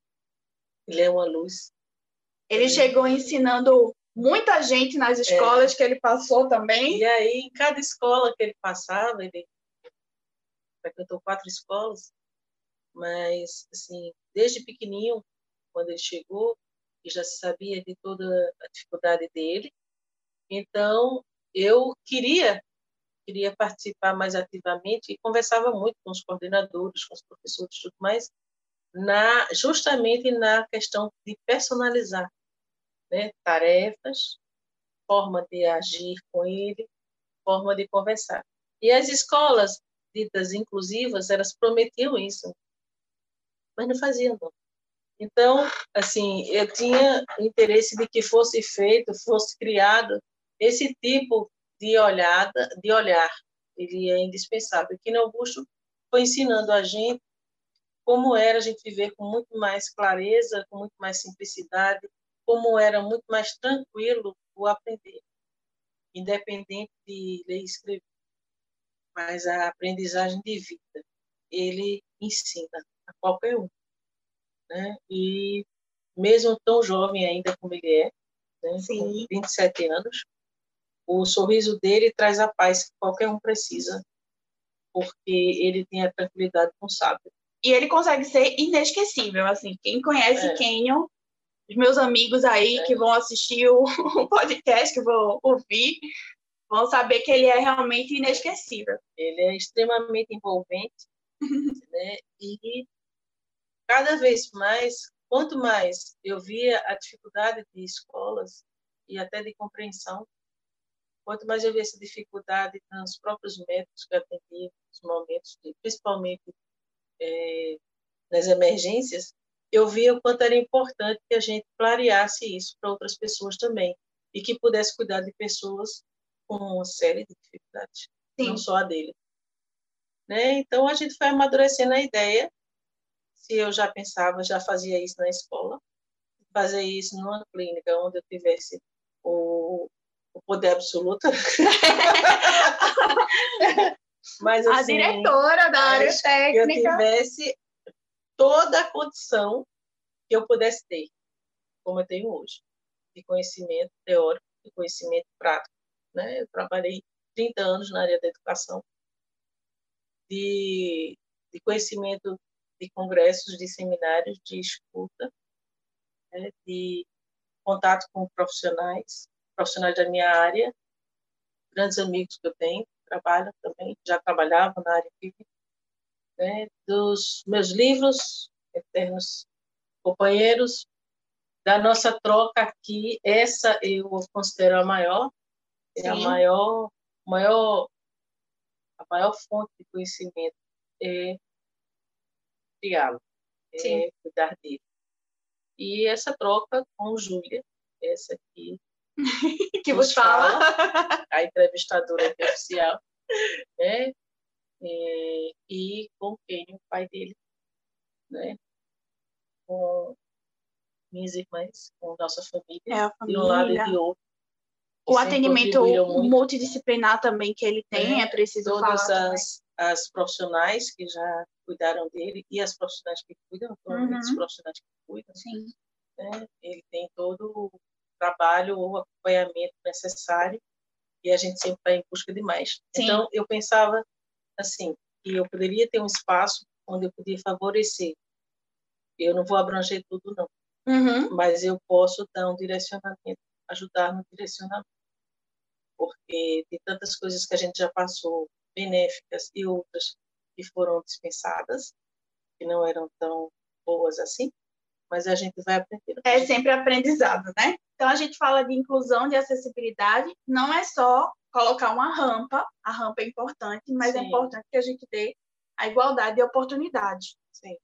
ele é uma luz. Ele é. chegou ensinando muita gente nas escolas é. que ele passou também. E aí, em cada escola que ele passava, ele frequentou quatro escolas, mas, assim, desde pequenininho, quando ele chegou, e já se sabia de toda a dificuldade dele, então eu queria queria participar mais ativamente e conversava muito com os coordenadores, com os professores, tudo mais, na justamente na questão de personalizar, né, tarefas, forma de agir com ele, forma de conversar. E as escolas ditas inclusivas, elas prometiam isso, mas não faziam, não. Então, assim, eu tinha interesse de que fosse feito, fosse criado esse tipo de olhada, de olhar. Ele é indispensável. Aqui no Augusto foi ensinando a gente como era a gente viver com muito mais clareza, com muito mais simplicidade, como era muito mais tranquilo o aprender, independente de ler e escrever. Mas a aprendizagem de vida, ele ensina a qualquer um né? E mesmo tão jovem ainda como ele é, né? Sim. com 27 anos, o sorriso dele traz a paz que qualquer um precisa, porque ele tem a tranquilidade com o sábio. E ele consegue ser inesquecível, assim, quem conhece é. Kenyon, os meus amigos aí é. que vão assistir o, *laughs* o podcast, que vão ouvir, vão saber que ele é realmente inesquecível. Ele é extremamente envolvente, *laughs* né? E cada vez mais, quanto mais eu via a dificuldade de escolas e até de compreensão, quanto mais eu via essa dificuldade nos próprios métodos que eu atendi, nos momentos, de, principalmente é, nas emergências, eu via o quanto era importante que a gente clareasse isso para outras pessoas também e que pudesse cuidar de pessoas com uma série de dificuldades, Sim. não só a dele. Né? Então, a gente foi amadurecendo a ideia se eu já pensava, já fazia isso na escola, fazer isso numa clínica onde eu tivesse o, poder absoluto. *laughs* Mas, assim, a diretora da área técnica. Que eu tivesse toda a condição que eu pudesse ter, como eu tenho hoje, de conhecimento teórico e conhecimento prático. Né? Eu trabalhei 30 anos na área da educação, de, de conhecimento de congressos, de seminários de escuta, né, de contato com profissionais, profissionais da minha área, grandes amigos que eu tenho, trabalham também, já trabalhavam na área clínica, né? dos meus livros, eternos companheiros, da nossa troca aqui, essa eu considero a maior, é Sim. a maior, maior, a maior fonte de conhecimento é criá-lo, é cuidar dele. E essa troca com Júlia, essa aqui, *laughs* que vos fala, *laughs* a entrevistadora oficial, né? É, e com quem o pai dele, né? Com minhas irmãs, com nossa família, é a família. de um lado e de outro. O atendimento multidisciplinar também que ele tem, é, é preciso Todas falar as, as profissionais que já cuidaram dele e as profissionais que cuidam, uhum. os profissionais que cuidam. Sim. Né? Ele tem todo trabalho ou acompanhamento necessário e a gente sempre vai em busca de mais. Sim. Então, eu pensava assim, que eu poderia ter um espaço onde eu podia favorecer. Eu não vou abranger tudo, não. Uhum. Mas eu posso dar um direcionamento, ajudar no direcionamento. Porque de tantas coisas que a gente já passou, benéficas e outras que foram dispensadas, que não eram tão boas assim, mas a gente vai aprendendo. É sempre aprendizado, né? Então a gente fala de inclusão, de acessibilidade, não é só colocar uma rampa, a rampa é importante, mas é Sim. é importante que a gente dê a igualdade de oportunidade. Sim.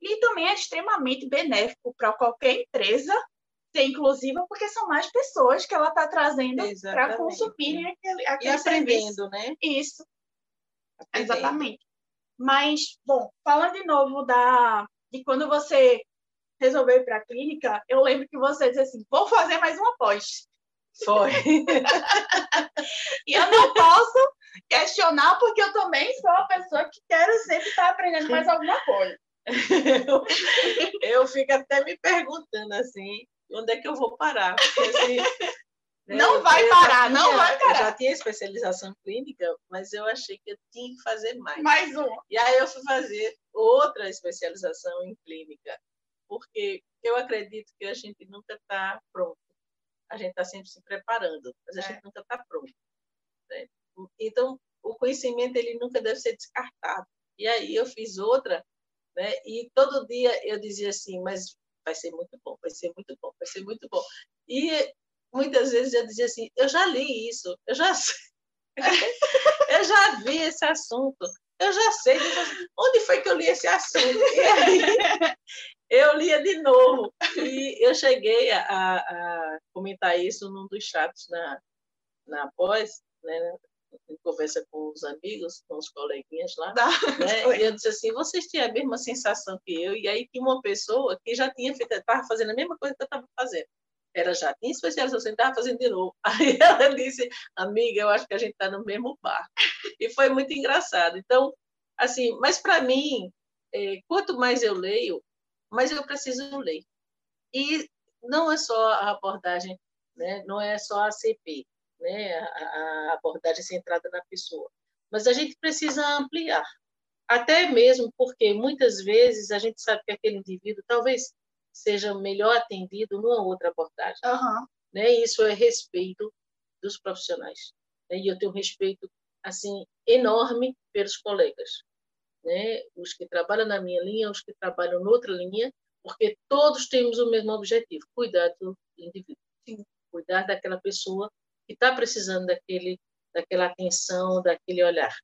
E também é extremamente benéfico para qualquer empresa ser inclusiva, porque são mais pessoas que ela está trazendo para consumirem aquele, aquele e aprendendo, serviço. né? Isso. Aprendendo. Exatamente. Mas, bom, falando de novo da, de quando você resolveu ir para a clínica, eu lembro que você disse assim, vou fazer mais uma pós. Foi. *laughs* e eu não posso questionar, porque eu também sou uma pessoa que quero sempre estar aprendendo mais alguma coisa. eu, eu fico até me perguntando assim, onde é que eu vou parar? Assim, *laughs* não vai parar, tinha, não vai parar. Eu já tinha especialização clínica, mas eu achei que eu tinha que fazer mais. Mais uma. E aí eu fui fazer outra especialização em clínica, porque eu acredito que a gente nunca está pronto. A gente está sempre se preparando, mas a é. gente nunca está pronto. Né? Então, o conhecimento ele nunca deve ser descartado. E aí eu fiz outra, né? E todo dia eu dizia assim, mas vai ser muito bom, vai ser muito bom, vai ser muito bom. E muitas vezes eu dizia assim, eu já li isso, eu já *laughs* eu já vi esse assunto, eu já sei, onde foi que eu li esse assunto? E aí eu lia de novo. E eu cheguei a, a comentar isso num dos chats na, na pós, né, em conversa com os amigos, com os coleguinhas lá, né? e eu disse assim, vocês têm a mesma sensação que eu? E aí tinha uma pessoa que já tinha feito, estava fazendo a mesma coisa que eu estava fazendo. Ela já tinha especialização, estava fazendo de novo. *laughs* Aí ela disse, amiga, eu acho que a gente está no mesmo barco. E foi muito engraçado. Então, assim, mas para mim, é, quanto mais eu leio, mais eu preciso ler. E não é só a abordagem, né? não é só a CP, né? a, a abordagem centrada na pessoa, mas a gente precisa ampliar. Até mesmo porque muitas vezes a gente sabe que aquele indivíduo talvez seja melhor atendido numa outra abordagem. Uhum. Né? Isso é respeito dos profissionais. Né? E eu tenho um respeito assim enorme pelos colegas né? os que trabalham na minha linha, os que trabalham noutra linha, porque todos temos o mesmo objetivo: cuidar do indivíduo, cuidar daquela pessoa que está precisando daquele, daquela atenção, daquele olhar.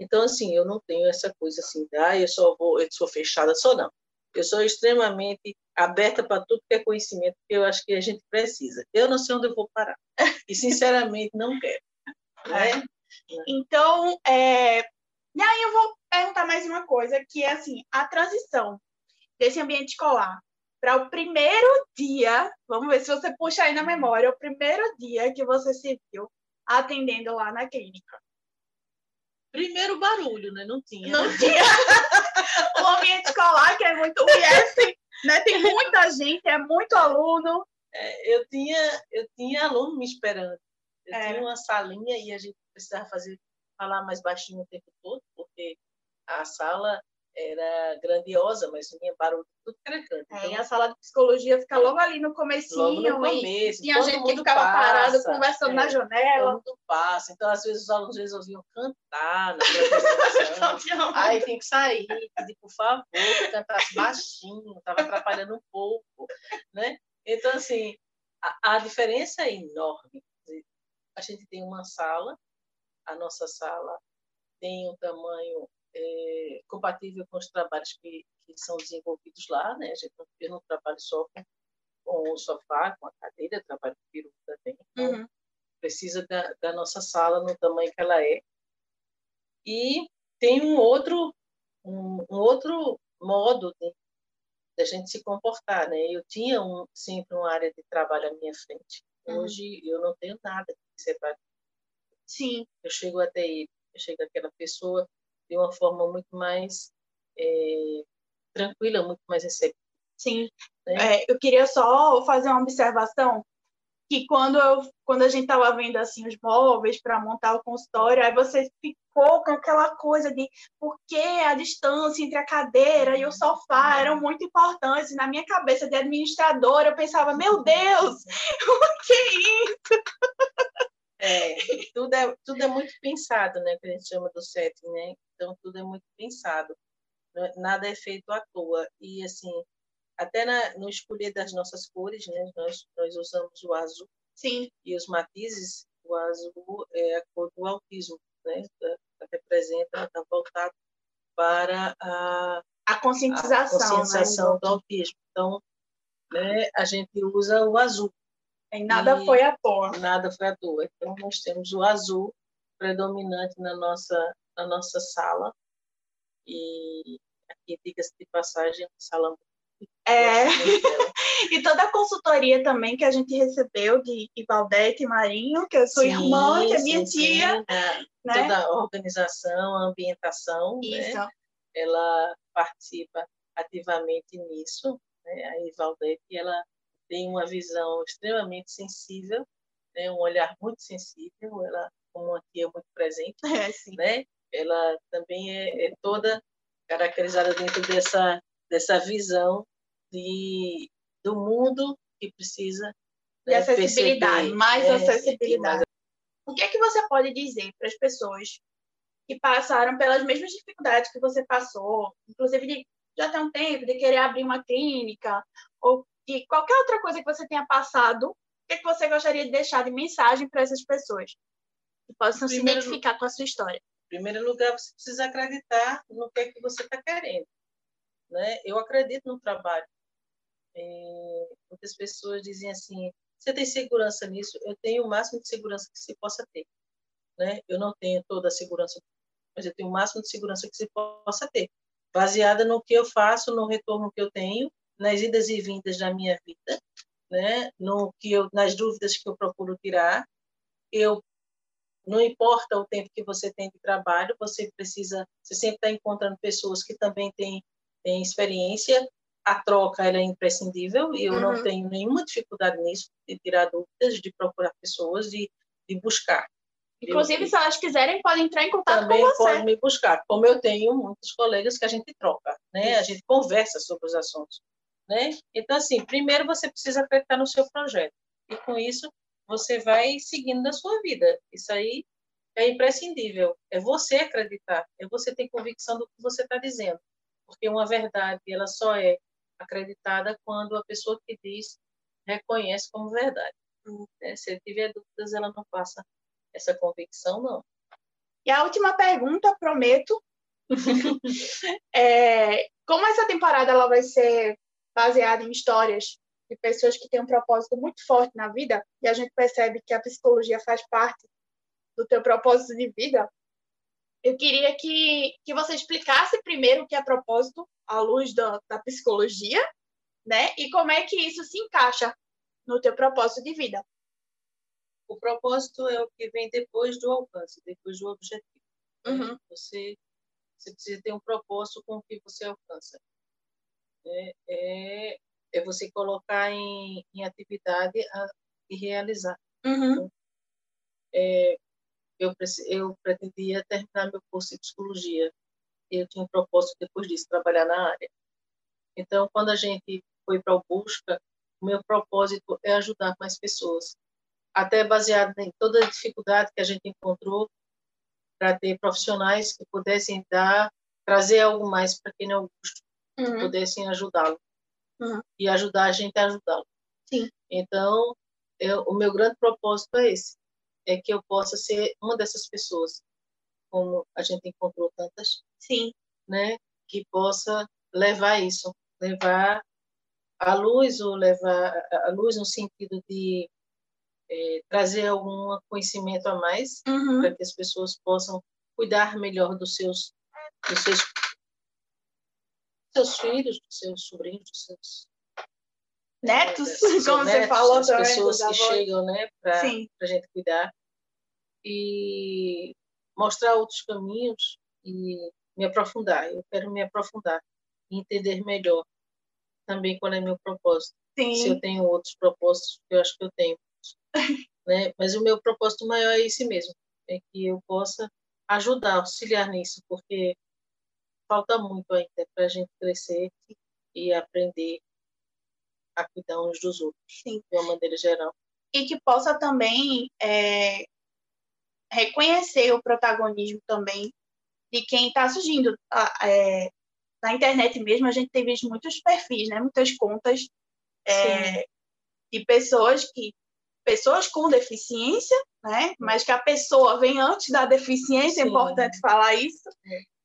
Então, assim, eu não tenho essa coisa assim, ah, eu só vou, eu sou fechada, só não. Eu sou extremamente aberta para tudo que é conhecimento que eu acho que a gente precisa. Eu não sei onde eu vou parar. *laughs* E, sinceramente, não quero. Né? Então, é, e aí eu vou perguntar mais uma coisa, que é assim, a transição desse ambiente escolar para o primeiro dia, vamos ver se você puxa aí na memória, o primeiro dia que você se viu atendendo lá na clínica. Primeiro barulho, né? Não tinha. Não tinha. *laughs* o ambiente escolar, que é muito UIS, né? Tem muita gente, é muito aluno. É, eu, tinha, eu tinha aluno me esperando. Eu é. tinha uma salinha e a gente precisava fazer falar mais baixinho o tempo todo, porque a sala era grandiosa, mas tinha barulho tudo era canto. Então, é, a sala de psicologia fica logo ali no comecinho. Logo no começo. E tinha gente que ficava passa, parado conversando é, na janela. Todo mundo passa. Então, às vezes, os alunos resolviam cantar. *laughs* Aí tem que sair, pedir por favor, que cantasse baixinho, estava atrapalhando um pouco. Né? Então, assim, a, a diferença é enorme. A gente tem uma sala, a nossa sala tem um tamanho é, compatível com os trabalhos que, que são desenvolvidos lá, né? A gente não, eu não trabalho só com, com o sofá, com a cadeira, trabalho com peru também. Então, uhum. Precisa da, da nossa sala no tamanho que ela é. E tem um outro, um, um outro modo de, de, gente se comportar, né? Eu tinha um, sempre uma área de trabalho à minha frente. Uhum. Hoje uhum. eu não tenho nada que separar. Sim. Eu chego até ele, eu chego àquela pessoa de uma forma muito mais é, tranquila, muito mais receptiva. Sim. Né? É, eu queria só fazer uma observação que quando eu quando a gente estava vendo assim os móveis para montar o consultório, aí você ficou com aquela coisa de por que a distância entre a cadeira e o sofá eram muito importantes. Na minha cabeça de administradora, eu pensava, meu Deus, *laughs* o que é isso? É, tudo é, tudo é muito pensado, né? Que a gente chama do setting, né? Então, tudo é muito pensado. Nada é feito à toa. E, assim, até na, no escolher das nossas cores, né? Nós, nós usamos o azul. Sim. E os matizes, o azul é a cor do autismo, né? representa, está voltado para a, a conscientização, a conscientização né? do autismo. Então, né, a gente usa o azul. E nada e foi à toa. Nada foi à toa. Então, nós temos o azul predominante na nossa, na nossa sala. E aqui, diga-se de passagem, sala é. *laughs* e toda a consultoria também que a gente recebeu de Ivaldete Marinho, que é sua sim, irmã, que é minha sim, tia. Sim. Né? Toda a organização, a ambientação, né? Isso. Né? ela participa ativamente nisso. Né? A Ivaldete, ela tem uma visão extremamente sensível, né? um olhar muito sensível, ela como uma tia muito presente, *laughs* é, né? Ela também é, é, toda caracterizada dentro dessa dessa visão de do mundo que precisa de né, acessibilidade, perceber, mais né? acessibilidade. O que é que você pode dizer para as pessoas que passaram pelas mesmas dificuldades que você passou, inclusive de já tem um tempo de querer abrir uma clínica ou de qualquer outra coisa que você tenha passado, o que, é que você gostaria de deixar de mensagem para essas pessoas que possam primeiro, se identificar com a sua história? Em primeiro lugar, você precisa acreditar no que é que você está querendo. Né? Eu acredito no trabalho. É, muitas pessoas dizem assim: você tem segurança nisso? Eu tenho o máximo de segurança que se possa ter. Né? Eu não tenho toda a segurança, mas eu tenho o máximo de segurança que se possa ter, baseada no que eu faço, no retorno que eu tenho nas idas e vindas da minha vida, né? No que eu, nas dúvidas que eu procuro tirar, eu não importa o tempo que você tem de trabalho, você precisa, você sempre está encontrando pessoas que também têm, têm experiência. A troca é imprescindível e eu uhum. não tenho nenhuma dificuldade nisso, de tirar dúvidas, de procurar pessoas, de, de buscar. Inclusive, eu, se elas quiserem, podem entrar em contato também com você. Também podem me buscar. Como eu tenho muitos colegas que a gente troca, né? A gente conversa sobre os assuntos. Né? Então, assim, primeiro você precisa acreditar no seu projeto. E com isso, você vai seguindo na sua vida. Isso aí é imprescindível. É você acreditar. É você ter convicção do que você está dizendo. Porque uma verdade, ela só é acreditada quando a pessoa que diz reconhece como verdade. Né? Se tiver dúvidas, ela não passa essa convicção, não. E a última pergunta, prometo. *laughs* é, como essa temporada ela vai ser baseada em histórias de pessoas que têm um propósito muito forte na vida, e a gente percebe que a psicologia faz parte do teu propósito de vida, eu queria que, que você explicasse primeiro o que é propósito à luz da, da psicologia, né? E como é que isso se encaixa no teu propósito de vida. O propósito é o que vem depois do alcance, depois do objetivo. Uhum. Você, você precisa ter um propósito com o que você alcança é, é, é você colocar em, em atividade a, e realizar. Uhum. Então, é, eu, eu pretendia terminar meu curso de psicologia eu tinha um propósito depois disso, trabalhar na área. Então, quando a gente foi para o Busca, o meu propósito é ajudar mais pessoas, até baseado em toda a dificuldade que a gente encontrou para ter profissionais que pudessem dar, trazer algo mais para quem é Augusto, uhum. que pudessem ajudá-lo uhum. e ajudar a gente a ajudá-lo. Sim. Então, eu, o meu grande propósito é esse, é que eu possa ser uma dessas pessoas, como a gente encontrou tantas, sim, né, que possa levar isso, levar a luz ou levar a luz no sentido de é, trazer algum conhecimento a mais uhum. para que as pessoas possam cuidar melhor dos seus dos seus seus filhos, dos seus sobrinhos, dos seus netos, é, *laughs* como netos, você falou as também. pessoas que chegam, né, para a gente cuidar e mostrar outros caminhos e me aprofundar. Eu quero me aprofundar e entender melhor também qual é meu propósito. Sim. Se eu tenho outros propósitos, eu acho que eu tenho. *laughs* né? Mas o meu propósito maior é esse mesmo, é que eu possa ajudar, auxiliar nisso, porque falta muito ainda para a gente crescer e aprender a cuidar uns dos outros, Sim. de uma maneira geral. E que possa também é, reconhecer o protagonismo também de quem está surgindo. É, na internet mesmo, a gente tem visto muitos perfis, né? muitas contas é, de pessoas que pessoas com deficiência, né? Mas que a pessoa vem antes da deficiência, é Sim. é importante falar isso.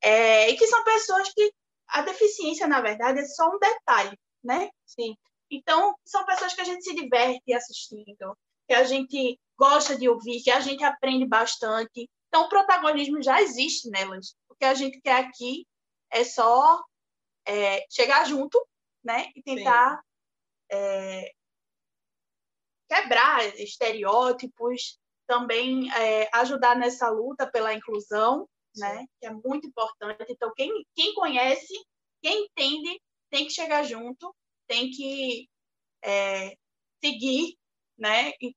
É. e que são pessoas que a deficiência, na verdade, é só um detalhe, né? Sim. Então, são pessoas que a gente se diverte assistindo, que a gente gosta de ouvir, que a gente aprende bastante. Então, o protagonismo já existe nelas. O que a gente quer aqui é só é, chegar junto, né? E tentar é, quebrar estereótipos, também é, ajudar nessa luta pela inclusão, né? Que é muito importante. Então, quem, quem conhece, quem entende, tem que chegar junto, tem que é, seguir, né? E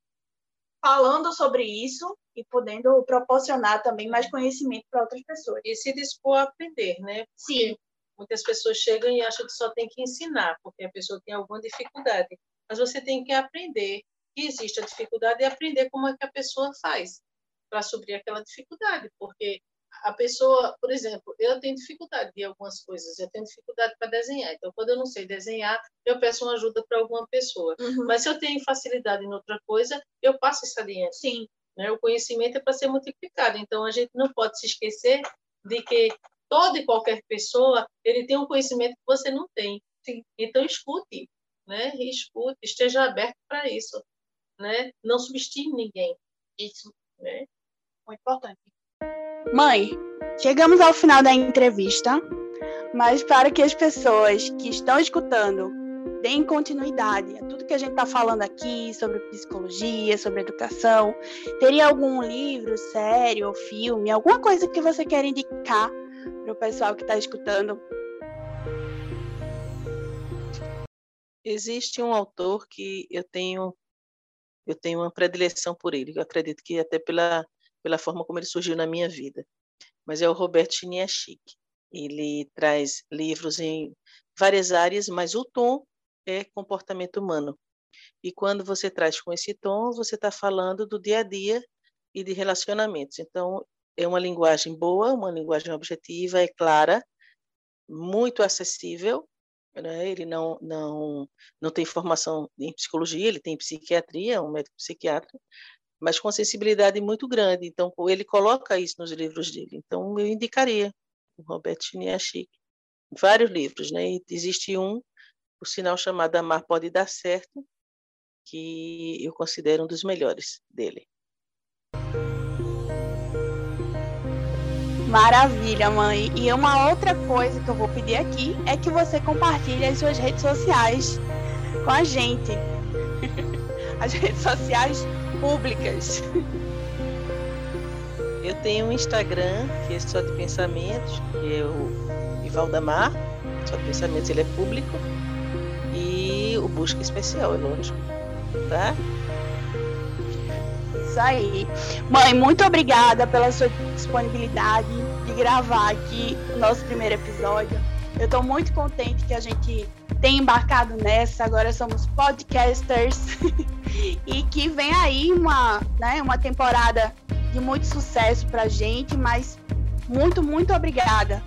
falando sobre isso e podendo proporcionar também mais conhecimento para outras pessoas. E se dispor a aprender, né? Porque Sim. Muitas pessoas chegam e acham que só tem que ensinar, porque a pessoa tem alguma dificuldade. Mas você tem que aprender que existe a dificuldade e aprender como é que a pessoa faz para suprir aquela dificuldade, porque a pessoa, por exemplo, eu tenho dificuldade de algumas coisas, eu tenho dificuldade para desenhar, então quando eu não sei desenhar, eu peço uma ajuda para alguma pessoa. Uhum. Mas se eu tenho facilidade em outra coisa, eu passo isso adiante. Sim. Né? O conhecimento é para ser multiplicado, então a gente não pode se esquecer de que toda e qualquer pessoa ele tem um conhecimento que você não tem. Sim. Então escute, né? Escute, esteja aberto para isso né? Não subestime ninguém. Isso, né? Muito importante. Mãe, chegamos ao final da entrevista, mas para que as pessoas que estão escutando deem continuidade a tudo que a gente está falando aqui sobre psicologia, sobre educação, teria algum livro, série ou filme, alguma coisa que você quer indicar para o pessoal que está escutando? Existe um autor que eu tenho eu tenho uma predileção por ele. Eu acredito que até pela, pela forma como ele surgiu na minha vida. Mas é o Roberto Chiniachik. Ele traz livros em várias áreas, mas o tom é comportamento humano. E quando você traz com esse tom, você está falando do dia a dia e de relacionamentos. Então, é uma linguagem boa, uma linguagem objetiva, é clara, muito acessível né? Ele não, não, não tem formação em psicologia, ele tem psiquiatria, é um médico psiquiatra, mas com sensibilidade muito grande. Então, ele coloca isso nos livros dele. Então, eu indicaria o Roberto Chiniachik. Vários livros, né? E existe um, por sinal, chamado Amar Pode Dar Certo, que eu considero um dos melhores dele. Maravilha, mãe. E uma outra coisa que eu vou pedir aqui é que você compartilhe as suas redes sociais com a gente. *laughs* As redes sociais públicas. *laughs* Eu tenho um Instagram, que é só de pensamentos, que é o Ivaldamar. Só de pensamentos ele é público. E o Busca Especial, é lógico. Tá? Isso aí. Mãe, muito obrigada pela sua disponibilidade de gravar aqui o nosso primeiro episódio. Eu estou muito contente que a gente tenha embarcado nessa. Agora somos podcasters *laughs* e que vem aí uma, né, uma temporada de muito sucesso para a gente, mas muito, muito obrigada.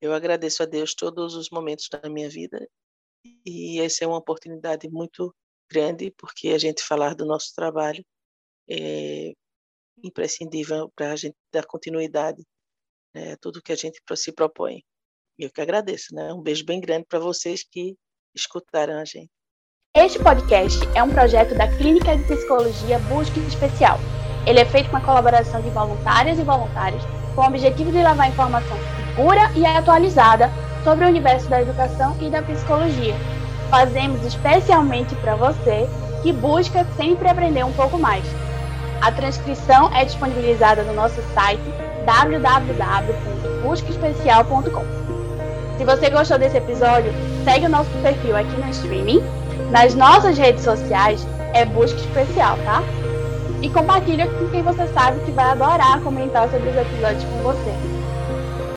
Eu agradeço a Deus todos os momentos da minha vida e essa é uma oportunidade muito grande porque a gente falar do nosso trabalho é imprescindível para a gente dar continuidade né, a tudo que a gente se propõe. Eu que agradeço, né? Um beijo bem grande para vocês que escutaram a gente. Este podcast é um projeto da Clínica de Psicologia Busca Especial. Ele é feito com a colaboração de voluntárias e voluntários com o objetivo de levar informação segura e atualizada sobre o universo da educação e da psicologia. Fazemos especialmente para você que busca sempre aprender um pouco mais. A transcrição é disponibilizada no nosso site www.buscaespecial.com. Se você gostou desse episódio, segue o nosso perfil aqui no streaming nas nossas redes sociais é busca especial, tá? E compartilha com quem você sabe que vai adorar comentar sobre os episódios com você.